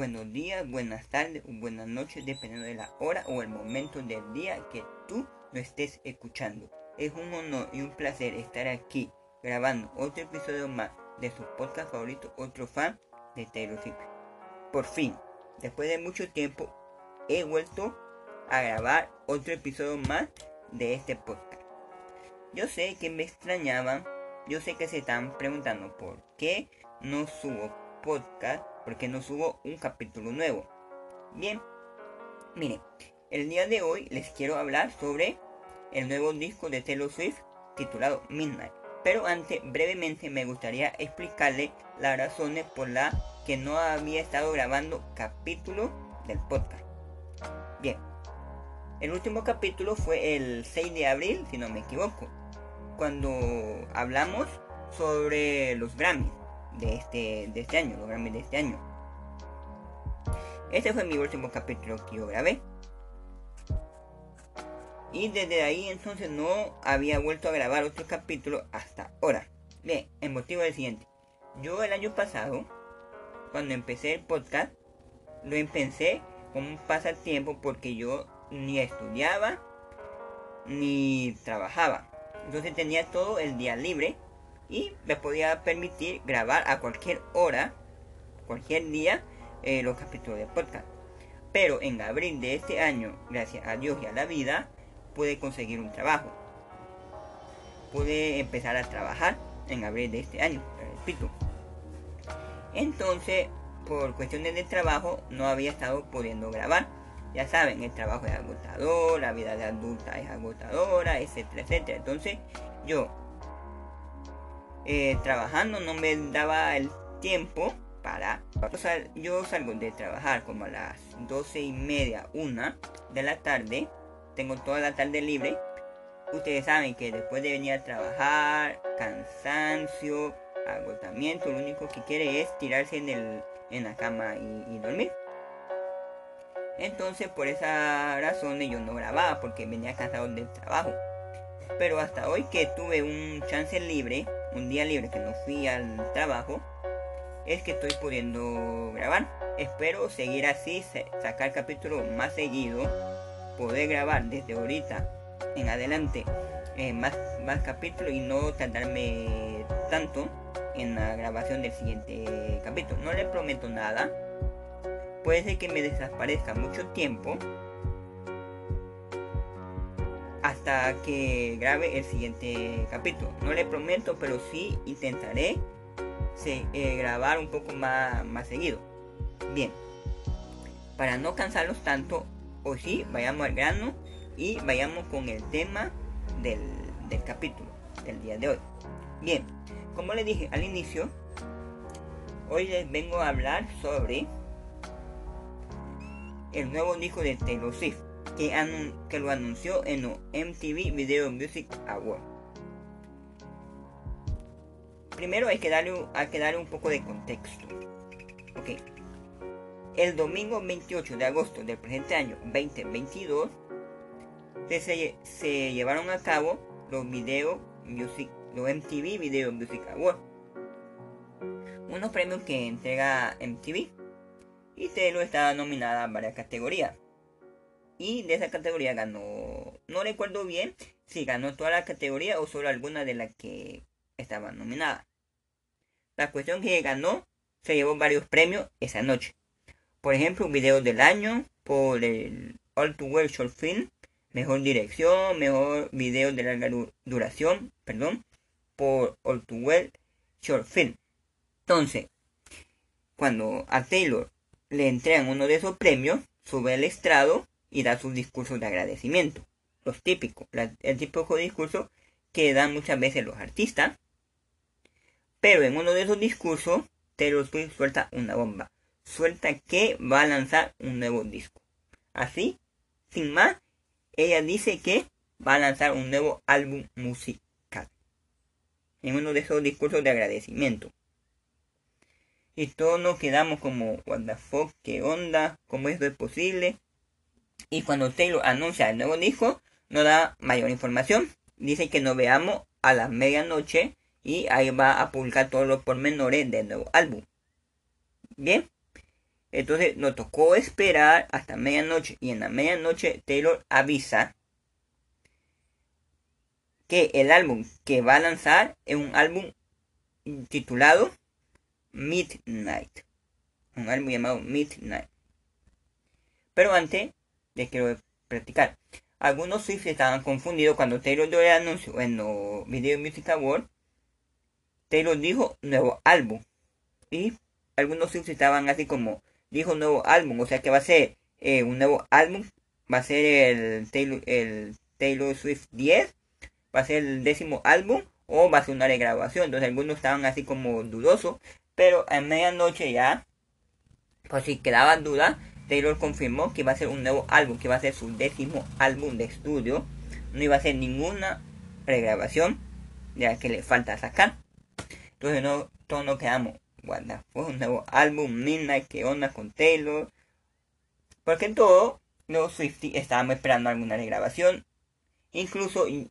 buenos días, buenas tardes o buenas noches, dependiendo de la hora o el momento del día que tú lo estés escuchando. Es un honor y un placer estar aquí grabando otro episodio más de su podcast favorito, otro fan de Taylor Swift. Por fin, después de mucho tiempo, he vuelto a grabar otro episodio más de este podcast. Yo sé que me extrañaban, yo sé que se están preguntando por qué no subo podcast, por qué no subo un capítulo nuevo. Bien, miren, el día de hoy les quiero hablar sobre el nuevo disco de Taylor Swift titulado Midnight. Pero antes, brevemente me gustaría explicarle las razones por las que no había estado grabando capítulo del podcast. Bien, el último capítulo fue el 6 de abril, si no me equivoco, cuando hablamos sobre los Grammys de este, de este año, los de este año. Este fue mi último capítulo que yo grabé. Y desde ahí entonces no había vuelto a grabar otro capítulo hasta ahora. Bien, el motivo es el siguiente. Yo el año pasado, cuando empecé el podcast, lo empecé como un pasatiempo porque yo ni estudiaba ni trabajaba. Entonces tenía todo el día libre y me podía permitir grabar a cualquier hora, cualquier día, eh, los capítulos de podcast. Pero en abril de este año, gracias a Dios y a la vida, pude conseguir un trabajo. Pude empezar a trabajar en abril de este año, repito. Entonces, por cuestiones de trabajo, no había estado pudiendo grabar. Ya saben, el trabajo es agotador, la vida de adulta es agotadora, etcétera, etcétera. Entonces, yo eh, trabajando no me daba el tiempo para... yo salgo de trabajar como a las 12 y media, una de la tarde tengo toda la tarde libre. Ustedes saben que después de venir a trabajar, cansancio, agotamiento, lo único que quiere es tirarse en, el, en la cama y, dormir. Entonces por esa razón yo no grababa porque venía cansado del trabajo. Pero hasta hoy que tuve un chance libre, un día libre que no fui al trabajo, es que estoy pudiendo grabar. Espero seguir así, sacar capítulos más seguido poder grabar desde ahorita en adelante eh, más, más capítulos y no tardarme tanto en la grabación del siguiente capítulo. No le prometo nada. Puede ser que me desaparezca mucho tiempo hasta que grabe el siguiente capítulo. No le prometo, pero sí intentaré eh, grabar un poco más, más seguido. Bien, para no cansarlos tanto, o sí, vayamos al grano y vayamos con el tema del, capítulo del día de hoy. Bien, como les dije al inicio, hoy les vengo a hablar sobre el nuevo disco de Taylor Swift que, lo anunció en los MTV Video Music Awards. Primero hay que darle, hay que darle un poco de contexto. Ok, el domingo 28 de agosto del presente año 2022 se, llevaron a cabo los Video Music, MTV Video Music Awards, unos premios que entrega MTV y Taylor estaba nominada a varias categorías. Y de esa categoría ganó, no recuerdo bien si ganó toda la categoría o solo alguna de las que estaban nominadas. La cuestión que ganó se llevó varios premios esa noche. Por ejemplo, un video del año por el All to Well Short Film, mejor dirección, mejor video de larga duración, perdón, por All to Well Short Film. Entonces, cuando a Taylor le entregan uno de esos premios, sube al estrado y da sus discursos de agradecimiento. Los típicos, el típico discurso que dan muchas veces los artistas. Pero en uno de esos discursos, Taylor Swift suelta una bomba suelta que va a lanzar un nuevo disco. Así, sin más, ella dice que va a lanzar un nuevo álbum musical. En uno de esos discursos de agradecimiento. Y todos nos quedamos como, what the fuck, qué onda, cómo esto es posible. Y cuando Taylor anuncia el nuevo disco, no da mayor información. Dice que nos veamos a la medianoche y ahí va a publicar todos los pormenores del nuevo álbum. Bien, Entonces nos tocó esperar hasta medianoche y en la medianoche Taylor avisa que el álbum que va a lanzar es un álbum titulado Midnight. Un álbum llamado Midnight. Pero antes de quiero practicar. Algunos Swift estaban confundidos cuando Taylor dio el anuncio en los Video Music Awards. Taylor dijo nuevo álbum. Y algunos Swift estaban así como dijo nuevo álbum. O sea que va a ser eh, un nuevo álbum. Va a ser el Taylor, el Taylor Swift 10. Va a ser el décimo álbum. O va a ser una regrabación. Entonces algunos estaban así como dudosos. Pero a medianoche ya. Pues si quedaban dudas Taylor confirmó que va a ser un nuevo álbum, que va a ser su décimo álbum de estudio. No iba a ser ninguna regrabación, ya que le falta sacar. Entonces no, todos nos quedamos, guarda, fue un nuevo álbum, Midnight, qué onda con Taylor. Porque todo los Swifties estábamos esperando alguna regrabación. Incluso en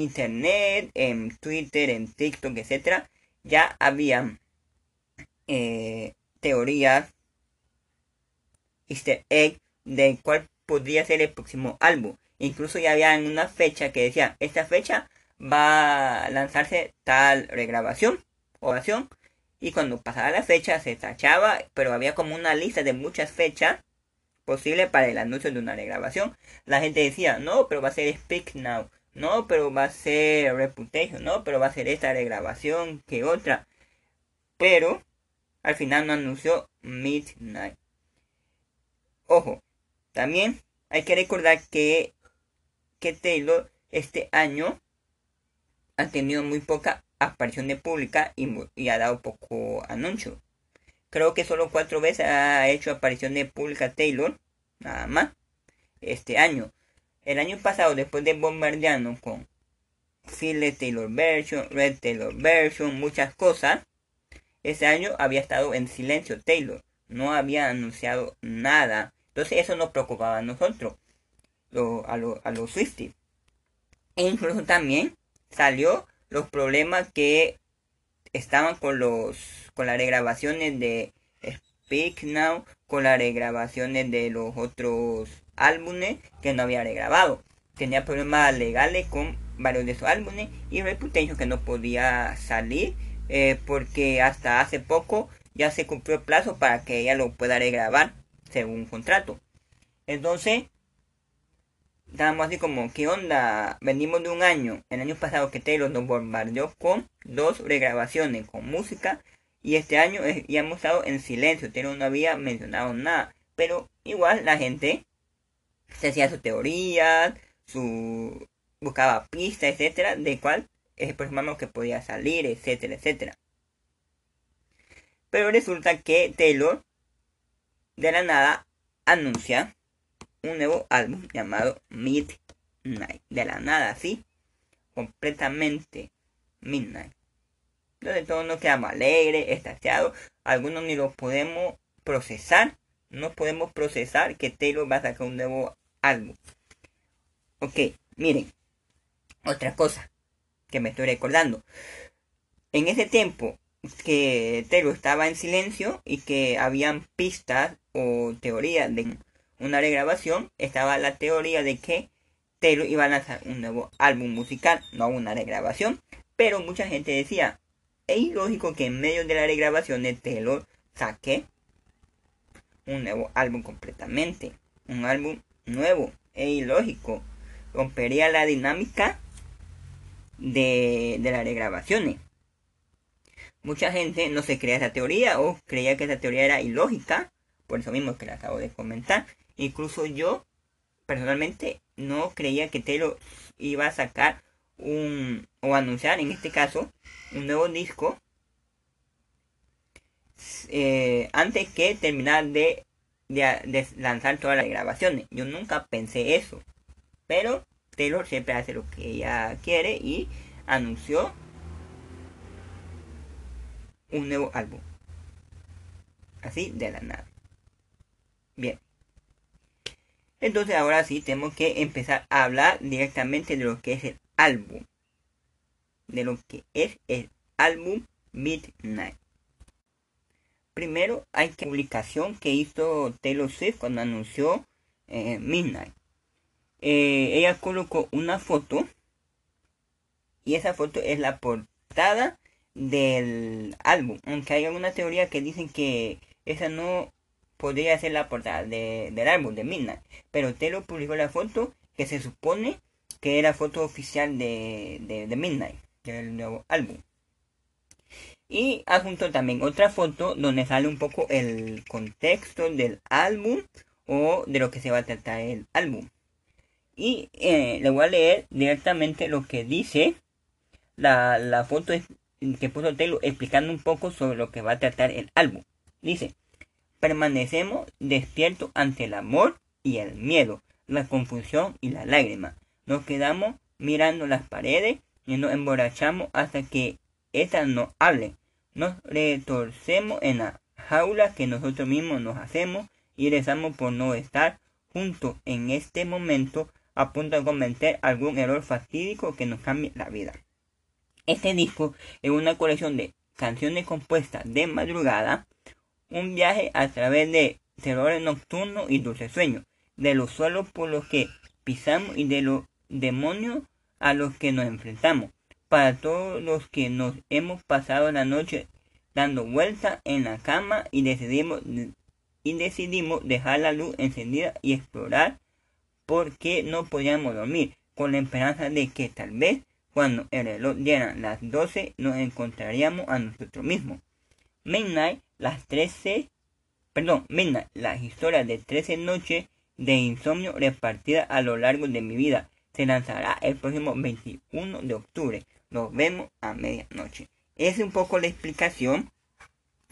internet, en Twitter, en TikTok, etc. Ya había eh, teorías easter egg de cuál podría ser el próximo álbum. Incluso ya había una fecha que decía, esta fecha va a lanzarse tal regrabación o acción. Y cuando pasaba la fecha se tachaba, pero había como una lista de muchas fechas posibles para el anuncio de una regrabación. La gente decía, no, pero va a ser Speak Now. No, pero va a ser Reputation. No, pero va a ser esta regrabación que otra. Pero al final no anunció Midnight. Ojo, también hay que recordar que, que Taylor este año ha tenido muy poca aparición de pública y, ha dado poco anuncio. Creo que solo cuatro veces ha hecho aparición de pública Taylor, nada más, este año. El año pasado, después de bombardearnos con Phil Taylor Version, Red Taylor Version, muchas cosas, ese año había estado en silencio Taylor. No había anunciado nada entonces eso nos preocupaba a nosotros, a, los Swifties. E incluso también salió los problemas que estaban con los con las regrabaciones de Speak Now, con las regrabaciones de los otros álbumes que no había regrabado. Tenía problemas legales con varios de esos álbumes y Reputation que no podía salir eh, porque hasta hace poco ya se cumplió el plazo para que ella lo pueda regrabar según contrato. Entonces, estábamos así como, ¿qué onda? Venimos de un año, el año pasado que Taylor nos bombardeó con dos regrabaciones, con música, y este año ya hemos estado en silencio, Taylor no había mencionado nada, pero igual la gente se hacía su teoría, su buscaba pistas, etcétera, de cuál es el próximo que podía salir, etcétera, etcétera. Pero resulta que Taylor de la nada anuncia un nuevo álbum llamado Midnight. De la nada, así, completamente Midnight. Donde todos nos quedamos alegres, estaciados. Algunos ni lo podemos procesar. No podemos procesar que Taylor va a sacar un nuevo álbum. Ok, miren. Otra cosa que me estoy recordando. En ese tiempo que Taylor estaba en silencio y que habían pistas o teorías de una regrabación, estaba la teoría de que Taylor iba a lanzar un nuevo álbum musical, no una regrabación, pero mucha gente decía, es ilógico que en medio de la regrabación de Taylor saque un nuevo álbum completamente, un álbum nuevo, es ilógico, rompería la dinámica de, de las regrabaciones. Mucha gente no se creía esa teoría o creía que esa teoría era ilógica, por eso mismo que la acabo de comentar. Incluso yo, personalmente, no creía que Taylor iba a sacar un, o anunciar, en este caso, un nuevo disco eh, antes que terminar de, de, lanzar todas las grabaciones. Yo nunca pensé eso. Pero Taylor siempre hace lo que ella quiere y anunció un nuevo álbum. Así de la nada. Bien. Entonces ahora sí tenemos que empezar a hablar directamente de lo que es el álbum. De lo que es el álbum Midnight. primero hay que publicación que hizo Taylor Swift cuando anunció eh, Midnight. Eh, ella colocó una foto y esa foto es la portada del álbum. Aunque hay alguna teoría que dicen que esa no podría ser la portada del álbum de Midnight. Pero Taylor publicó la foto que se supone que era foto oficial de, de, Midnight, del nuevo álbum. Y adjunto también otra foto donde sale un poco el contexto del álbum o de lo que se va a tratar el álbum. Y eh, le voy a leer directamente lo que dice la, la foto que puso Taylor explicando un poco sobre lo que va a tratar el álbum. Dice, permanecemos despiertos ante el amor y el miedo, la confusión y la lágrima. Nos quedamos mirando las paredes y nos emborrachamos hasta que éstas nos hablen. Nos retorcemos en la jaula que nosotros mismos nos hacemos y rezamos por no estar juntos en este momento a punto de cometer algún error fatídico que nos cambie la vida. Este disco es una colección de canciones compuestas de madrugada, un viaje a través de terrores nocturnos y dulces sueños, de los suelos por los que pisamos y de los demonios a los que nos enfrentamos. Para todos los que nos hemos pasado la noche dando vuelta en la cama y decidimos, y decidimos dejar la luz encendida y explorar por qué no podíamos dormir, con la esperanza de que tal vez cuando el reloj diera las 12 nos encontraríamos a nosotros mismos. Midnight, las 13, perdón, Midnight, las historias de 13 noches de insomnio repartidas a lo largo de mi vida se lanzará el próximo 21 de octubre. Nos vemos a medianoche. Es un poco la explicación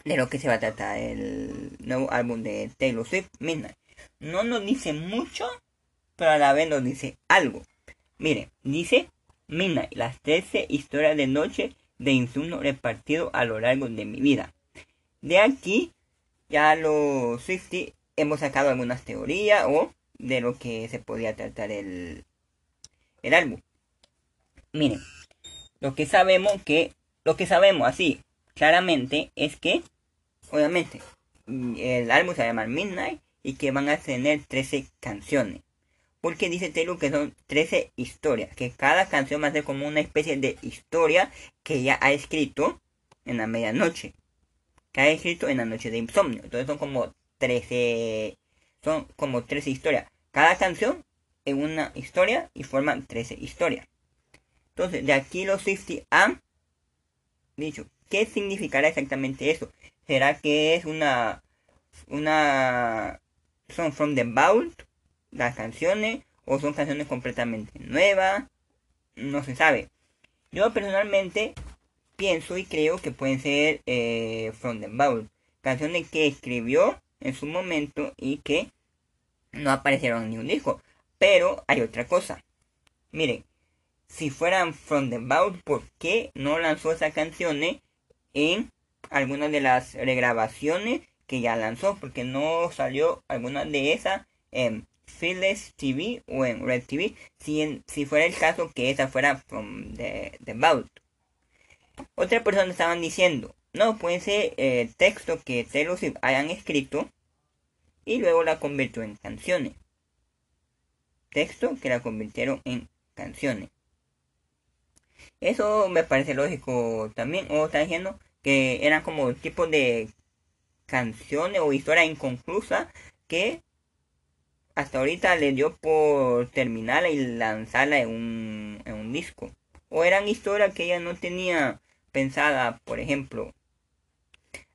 de lo que se va a tratar el nuevo álbum de Taylor Swift, Midnight. No nos dice mucho, pero a la vez nos dice algo. Mire, dice Midnight, las 13 historias de noche de insomnio repartido a lo largo de mi vida. De aquí, ya los 60 hemos sacado algunas teorías o de lo que se podía tratar el, el álbum. Miren, lo que sabemos que, lo que sabemos así claramente es que, obviamente, el álbum se va a llamar Midnight y que van a tener 13 canciones. Porque dice Taylor que son 13 historias, que cada canción va a ser como una especie de historia que ya ha escrito en la medianoche. Que ha escrito en la noche de insomnio. Entonces son como 13, son como 13 historias. Cada canción en una historia y forman 13 historias. Entonces, de aquí los 50 han dicho, ¿qué significará exactamente eso? ¿Será que es una, una, son from the vault, las canciones, o son canciones completamente nuevas? No se sabe. Yo personalmente pienso y creo que pueden ser eh, from the vault, canciones que escribió en su momento y que no aparecieron en ningún disco. Pero hay otra cosa. Miren, si fueran From the Vault, ¿por qué no lanzó esas canciones en algunas de las regrabaciones que ya lanzó? Porque no salió alguna de esas en Philips TV o en Red TV. Si, si fuera el caso que esa fuera From the, Vault. Otra persona estaban diciendo, no, puede ser el texto que Taylor hayan escrito y luego la convirtió en canciones texto que la convirtieron en canciones. Eso me parece lógico también. O está diciendo que eran como tipo de canciones o historias inconclusas que hasta ahorita le dio por terminarla y lanzarla en un, en un disco. O eran historias que ella no tenía pensada, por ejemplo,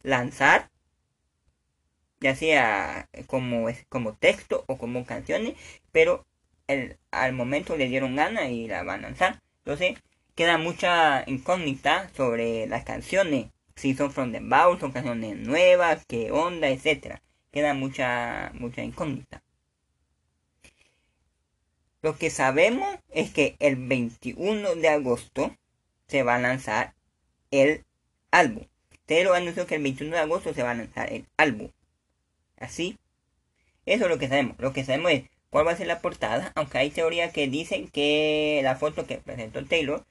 lanzar, ya sea como, como texto o como canciones, pero al momento le dieron gana y la van a lanzar. Entonces, queda mucha incógnita sobre las canciones. Si son from the bowl, canciones nuevas, qué onda, etcétera. Queda mucha, mucha incógnita. Lo que sabemos es que el 21 de agosto se va a lanzar el álbum. Pero anunció que el 21 de agosto se va a lanzar el álbum. Así. Eso es lo que sabemos. Lo que sabemos es cuál va a ser la portada, aunque hay teorías que dicen que la foto que presentó Taylor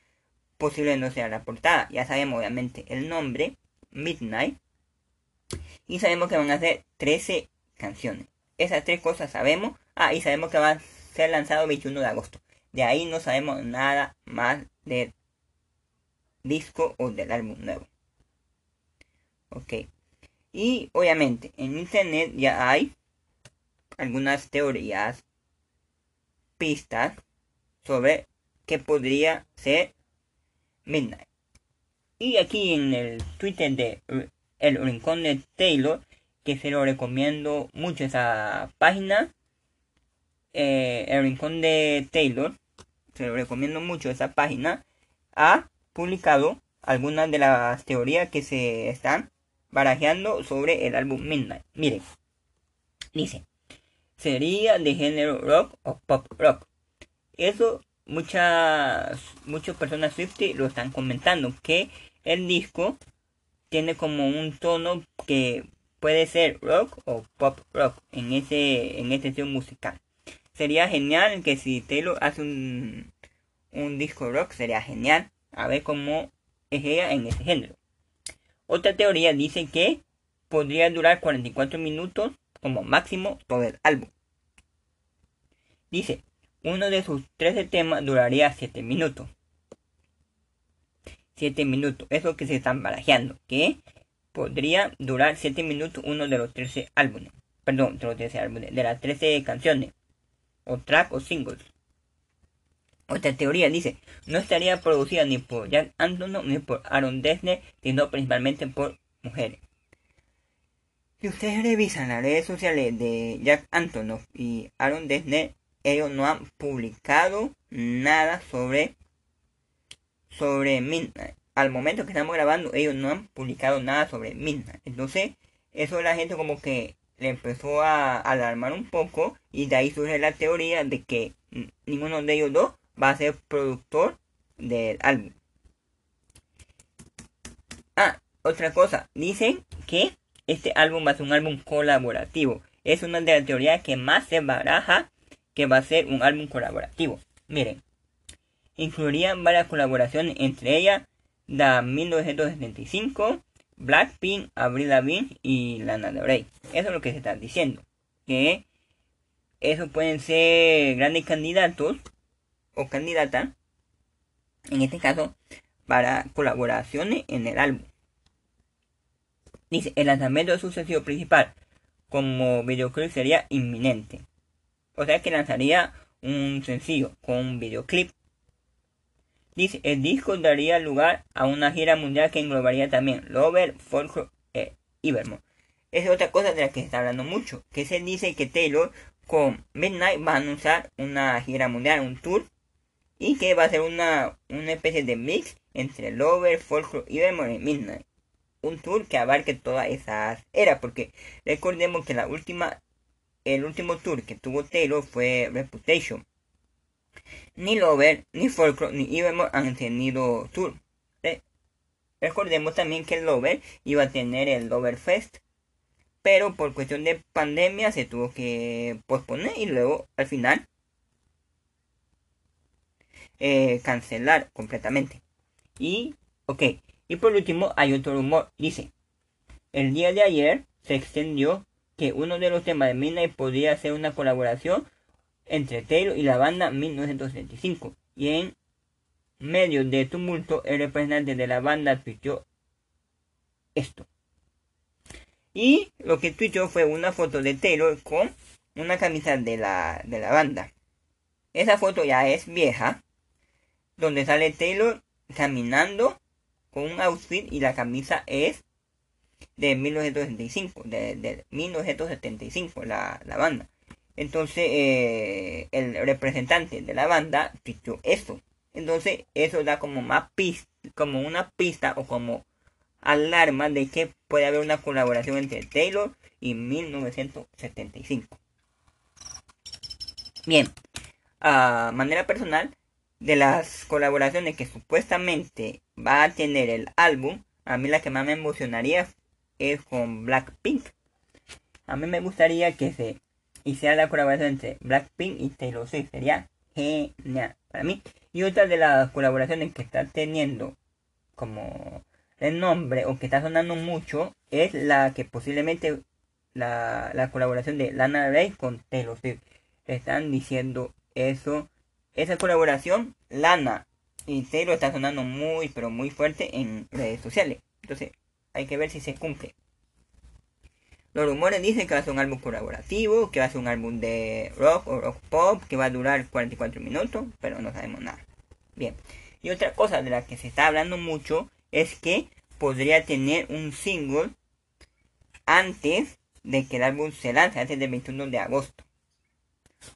posible no sea la portada. Ya sabemos obviamente el nombre, Midnight. Y sabemos que van a ser 13 canciones. Esas tres cosas sabemos. Ah, y sabemos que va a ser lanzado el 21 de agosto. De ahí no sabemos nada más del disco o del álbum nuevo. Ok. Y obviamente en internet ya hay algunas teorías, pistas sobre qué podría ser Midnight. Y aquí en el Twitter de El Rincón de Taylor, que se lo recomiendo mucho esa página, eh, El Rincón de Taylor, se lo recomiendo mucho esa página, ha publicado algunas de las teorías que se están barajeando sobre el álbum Midnight. Miren, dice, sería de género rock o pop rock. Eso muchas muchas personas Swifty lo están comentando que el disco tiene como un tono que puede ser rock o pop rock en ese en este estilo musical. Sería genial que si Taylor hace un un disco rock sería genial. A ver cómo es ella en ese género. Otra teoría dice que podría durar 44 minutos como máximo todo el álbum. Dice, uno de sus 13 temas duraría 7 minutos. 7 minutos, eso que se están barajeando, que podría durar 7 minutos uno de los 13 álbumes. Perdón, de los 13 álbumes, de las 13 canciones, o track o singles. Otra teoría dice, no estaría producida ni por Jack Antonoff ni por Aaron Dessner, sino principalmente por mujeres. Si ustedes revisan las redes sociales de Jack Antonoff y Aaron Dessner, ellos no han publicado nada sobre sobre Midnight. Al momento que estamos grabando, ellos no han publicado nada sobre Midnight. Entonces, eso la gente como que le empezó a alarmar un poco y de ahí surge la teoría de que ninguno de ellos dos va a ser productor del álbum. Ah, otra cosa, dicen que este álbum va a ser un álbum colaborativo. Es una de las teorías que más se baraja que va a ser un álbum colaborativo. Miren, incluirían varias colaboraciones, entre ellas da 1975, Blackpink, Avril Lavigne y Lana Del Rey. Eso es lo que se está diciendo. Que esos pueden ser grandes candidatos o candidata, en este caso, para colaboraciones en el álbum. Dice, el lanzamiento de su sencillo principal como videoclip sería inminente. O sea que lanzaría un sencillo con un videoclip. Dice, el disco daría lugar a una gira mundial que englobaría también Lover, Folklore e Ivermore. Es otra cosa de la que se está hablando mucho, que se dice que Taylor con Midnight va a anunciar una gira mundial, un tour y que va a ser una, una especie de mix entre Lover, Folklore y Midnight. Un tour que abarque todas esas eras, porque recordemos que la última, el último tour que tuvo Taylor fue Reputation. Ni Lover, ni Folklore, ni Evermore han tenido tour. Recordemos también que el Lover iba a tener el Lover Fest, pero por cuestión de pandemia se tuvo que posponer y luego al final eh, cancelar completamente. Y, ok, y por último hay otro rumor, dice, el día de ayer se extendió que uno de los temas de Midnight podría ser una colaboración entre Taylor y la banda 1975. Y en medio de tumulto, el representante de la banda tuiteó esto. Y lo que tuiteó fue una foto de Taylor con una camisa de la, de la banda. Esa foto ya es vieja, donde sale Taylor caminando con un outfit y la camisa es de 1975, de, 1975 la, banda. Entonces eh, el representante de la banda dijo eso. Entonces eso da como más pista, como una pista o como alarma de que puede haber una colaboración entre Taylor y 1975. Bien, a manera personal, de las colaboraciones que supuestamente va a tener el álbum, a mí la que más me emocionaría es con Blackpink. A mí me gustaría que se hiciera la colaboración entre Blackpink y Taylor Swift. Sería genial para mí. Y otra de las colaboraciones que está teniendo como el nombre o que está sonando mucho es la que posiblemente la, la colaboración de Lana Rey con Taylor Swift. Están diciendo eso. Esa colaboración, Lana y Taylor está sonando muy pero muy fuerte en redes sociales. Entonces hay que ver si se cumple. Los rumores dicen que va a ser un álbum colaborativo, que va a ser un álbum de rock o rock pop, que va a durar 44 minutos, pero no sabemos nada. Bien. Y otra cosa de la que se está hablando mucho es que podría tener un single antes de que el álbum se lance, antes del 21 de agosto.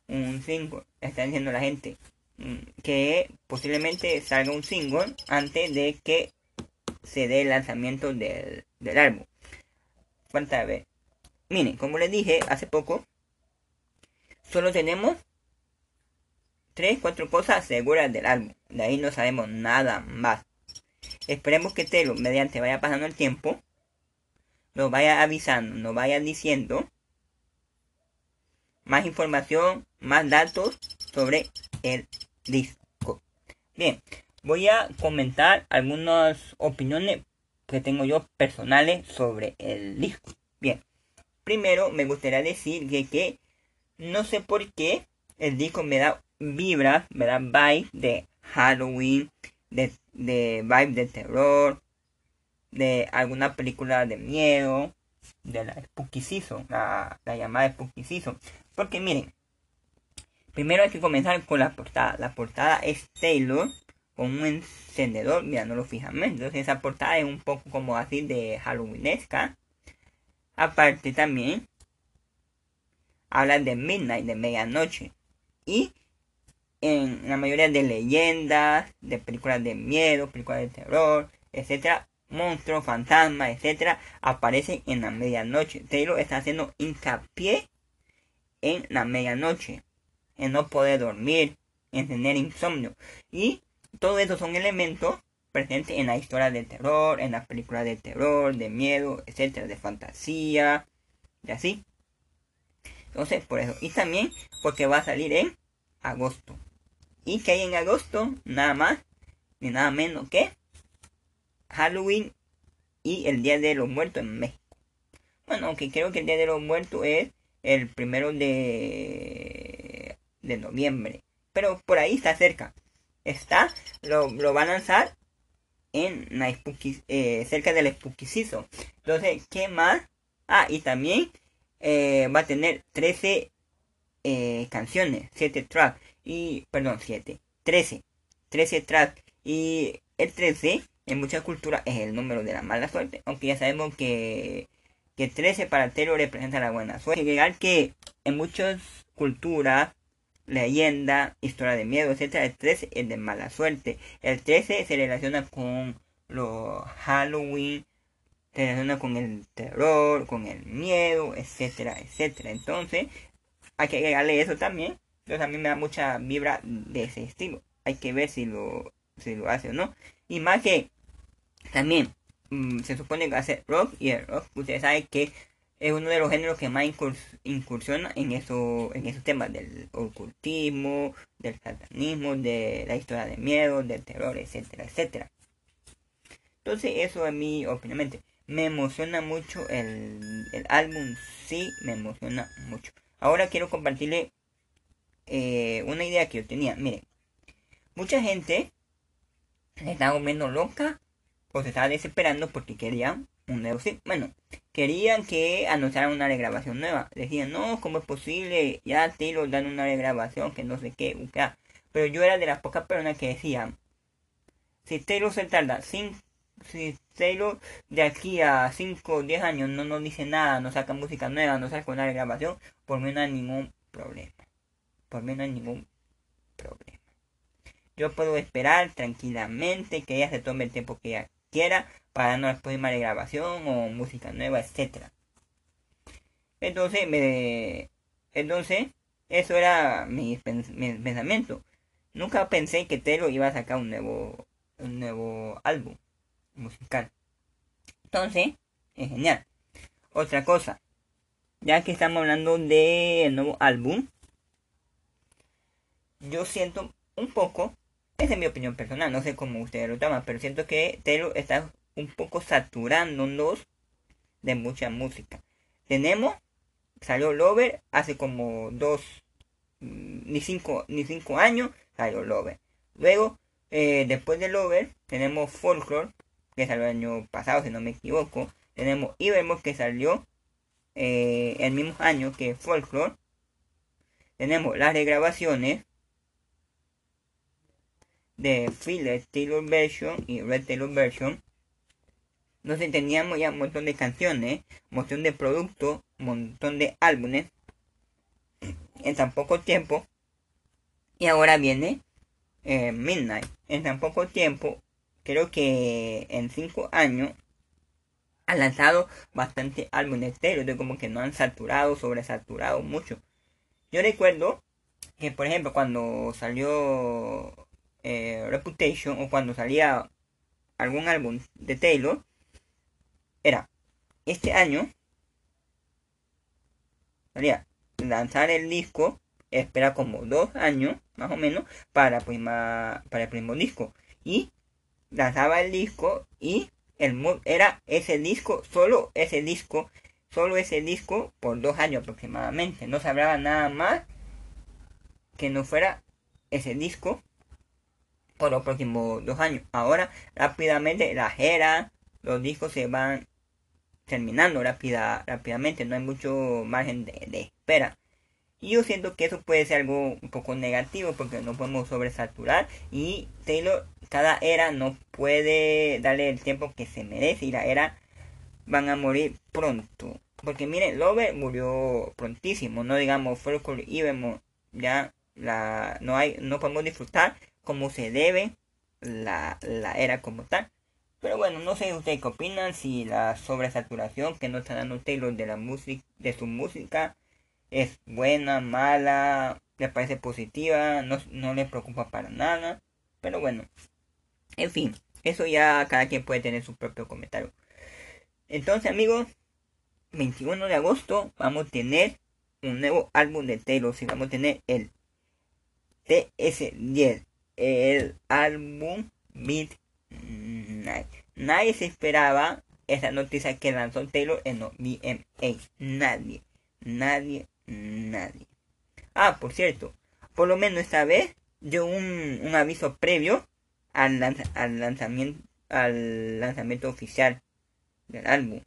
Un single, está diciendo la gente, mm, que posiblemente salga un single antes de que se dé el lanzamiento del, del álbum. Falta ver. Miren, como les dije hace poco, solo tenemos 3, 4 cosas seguras del álbum. De ahí no sabemos nada más. Esperemos que Telo, mediante vaya pasando el tiempo, nos vaya avisando, nos vaya diciendo más información, más datos sobre el disco. Bien, voy a comentar algunas opiniones que tengo yo personales sobre el disco. Bien, Primero me gustaría decir que, no sé por qué el disco me da vibras, me da vibe de Halloween, de, de vibe de terror, de alguna película de miedo, de la Spooky Season, la, la llamada Spooky Season. Porque miren, primero hay que comenzar con la portada. La portada es Taylor con un encendedor mirándolo fijamente. Entonces esa portada es un poco como así de Halloweenesca. Aparte también hablan de Midnight, de medianoche. Y en la mayoría de leyendas, de películas de miedo, películas de terror, etcétera, monstruos, fantasmas, etcétera, aparecen en la medianoche. Taylor está haciendo hincapié en la medianoche, en no poder dormir, en tener insomnio. Y todo eso son elementos presente en la historia del terror, en las películas de terror, de miedo, etcétera, de fantasía, y así. Entonces, por eso. Y también porque va a salir en agosto. Y que hay en agosto, nada más, ni nada menos que Halloween y el Día de los Muertos en México. Bueno, aunque creo que el Día de los Muertos es el primero de, de noviembre. Pero por ahí está cerca. Está, lo, lo van a lanzar en la eh, cerca del Spooky Season. Entonces, ¿qué más? Ah, y también eh, va a tener 13 eh, canciones, 7 tracks. Y, perdón, 7, 13. 13 tracks. Y el 13 en muchas culturas es el número de la mala suerte. Aunque ya sabemos que, que 13 para Tero representa la buena suerte. Llegar que en muchas culturas leyenda, historia de miedo, etcétera. El 13 es de mala suerte. El 13 se relaciona con lo Halloween, se relaciona con el terror, con el miedo, etcétera, etcétera. Entonces, hay que agregarle eso también. Entonces a mí me da mucha vibra de ese estilo. Hay que ver si lo, si lo hace o no. Y más que también mm, se supone que ser rock y el rock, ustedes saben que es uno de los géneros que más incursiona en eso, en esos temas del ocultismo, del satanismo, de la historia de miedo, del terror, etcétera, etcétera. Entonces eso a mí, obviamente, me emociona mucho el, el álbum, sí, me emociona mucho. Ahora quiero compartirle eh, una idea que yo tenía. Miren, mucha gente estaba volviendo loca o se estaba desesperando porque querían un nuevo sí. Bueno, querían que anunciaran una regrabación nueva. Decían, no, ¿cómo es posible? Ya Taylor dan una regrabación, que no sé qué, Pero yo era de las pocas personas que decían, si Taylor se tarda sin si Taylor de aquí a 5 o 10 años no nos dice nada, no saca música nueva, no saca una regrabación, por mí no hay ningún problema. Por mí no hay ningún problema. Yo puedo esperar tranquilamente que ella se tome el tiempo que ella quiera para no después de grabación o música nueva, etcétera. Entonces, me, entonces, eso era mi, pensamiento. Nunca pensé que Telo iba a sacar un nuevo, un nuevo álbum musical. Entonces, es genial. Otra cosa, ya que estamos hablando del nuevo álbum, yo siento un poco, esa es mi opinión personal, no sé cómo ustedes lo toman, pero siento que Taylor está un poco saturándonos de mucha música. Tenemos, salió Lover hace como dos, mm, ni cinco, ni cinco años, salió Lover. Luego, eh, después de Lover, tenemos Folklore, que salió el año pasado, si no me equivoco. Tenemos Ivermore, que salió eh, el mismo año que Folklore. Tenemos las regrabaciones de Philip Taylor Version y Red Taylor Version. Entonces teníamos ya un montón de canciones, un montón de productos, un montón de álbumes en tan poco tiempo. Y ahora viene eh, Midnight. En tan poco tiempo, creo que en 5 años, ha lanzado bastante álbumes de como que no han saturado, sobresaturado mucho. Yo recuerdo que, por ejemplo, cuando salió eh, Reputation o cuando salía algún álbum de Taylor, era este año, salía lanzar el disco, espera como dos años más o menos para, prima, para el primer disco y lanzaba el disco y el era ese disco, solo ese disco, solo ese disco por dos años aproximadamente. No se hablaba nada más que no fuera ese disco por los próximos dos años. Ahora rápidamente la era, los discos se van terminando rápida, rápidamente, no hay mucho margen de, espera. Y yo siento que eso puede ser algo un poco negativo porque no podemos sobresaturar y Taylor cada era no puede darle el tiempo que se merece y la era van a morir pronto. Porque miren, Lover murió prontísimo, no digamos Folklore y vemos ya la no hay no podemos disfrutar como se debe la, la era como tal. Pero bueno, no sé ustedes qué opinan si la sobresaturación que nos está dando Taylor de la música de su música es buena, mala, le parece positiva, no, no le preocupa para nada. Pero bueno, en fin, eso ya cada quien puede tener su propio comentario. Entonces amigos, 21 de agosto vamos a tener un nuevo álbum de Taylor si Vamos a tener el TS10, el álbum Midnight. Nadie se esperaba esa noticia que lanzó Taylor en los VMA. Nadie, nadie, nadie. Ah, por cierto, por lo menos esta vez dio un, un aviso previo al, al, lanzamiento al lanzamiento oficial del álbum.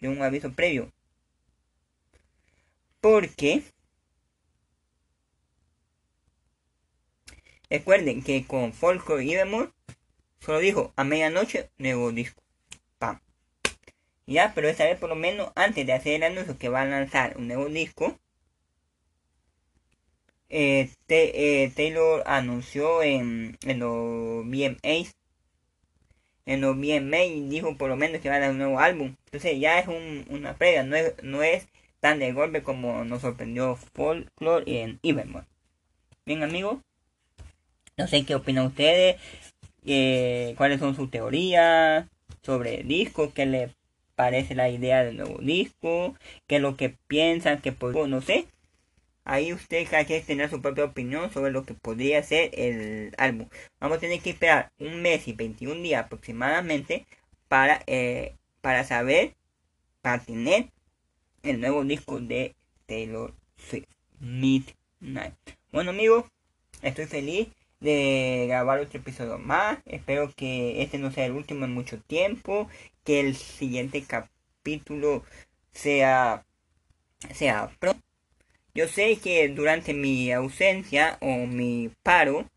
Dio un aviso previo. Porque recuerden que con Folklore y Evermore solo dijo a medianoche nuevo disco. Ya, pero esta vez por lo menos antes de hacer el anuncio que va a lanzar un nuevo disco, eh, eh, Taylor anunció en, en los VMAs, en los VMAs dijo por lo menos que va a dar un nuevo álbum. Entonces ya es una previa, no es, no es tan de golpe como nos sorprendió Folklore en Evermore. Bien amigos, no sé qué opinan ustedes, eh, cuáles son sus teorías sobre el disco, qué le parece la idea del nuevo disco, qué es lo que piensan, que pues, no sé. Ahí usted cada quien tendrá su propia opinión sobre lo que podría ser el álbum. Vamos a tener que esperar un mes y 21 días aproximadamente para, eh, para saber, para tener el nuevo disco de Taylor Swift, Midnight. Bueno amigos, estoy feliz de grabar otro episodio más. Espero que este no sea el último en mucho tiempo que el siguiente capítulo sea, sea pronto. Yo sé que durante mi ausencia o mi paro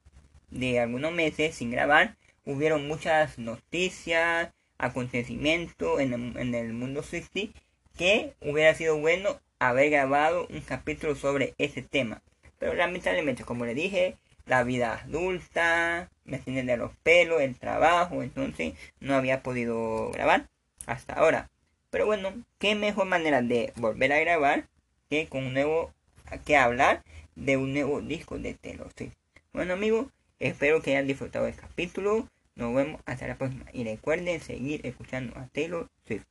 de algunos meses sin grabar, hubieron muchas noticias, acontecimientos en el, en el mundo Swifty que hubiera sido bueno haber grabado un capítulo sobre ese tema. Pero lamentablemente, como le dije, la vida adulta, me tienen de los pelos, el trabajo, entonces no había podido grabar hasta ahora. Pero bueno, qué mejor manera de volver a grabar que con un nuevo, que hablar de un nuevo disco de Taylor Swift. Bueno amigos, espero que hayan disfrutado del capítulo. Nos vemos hasta la próxima. Y recuerden seguir escuchando a Taylor Swift.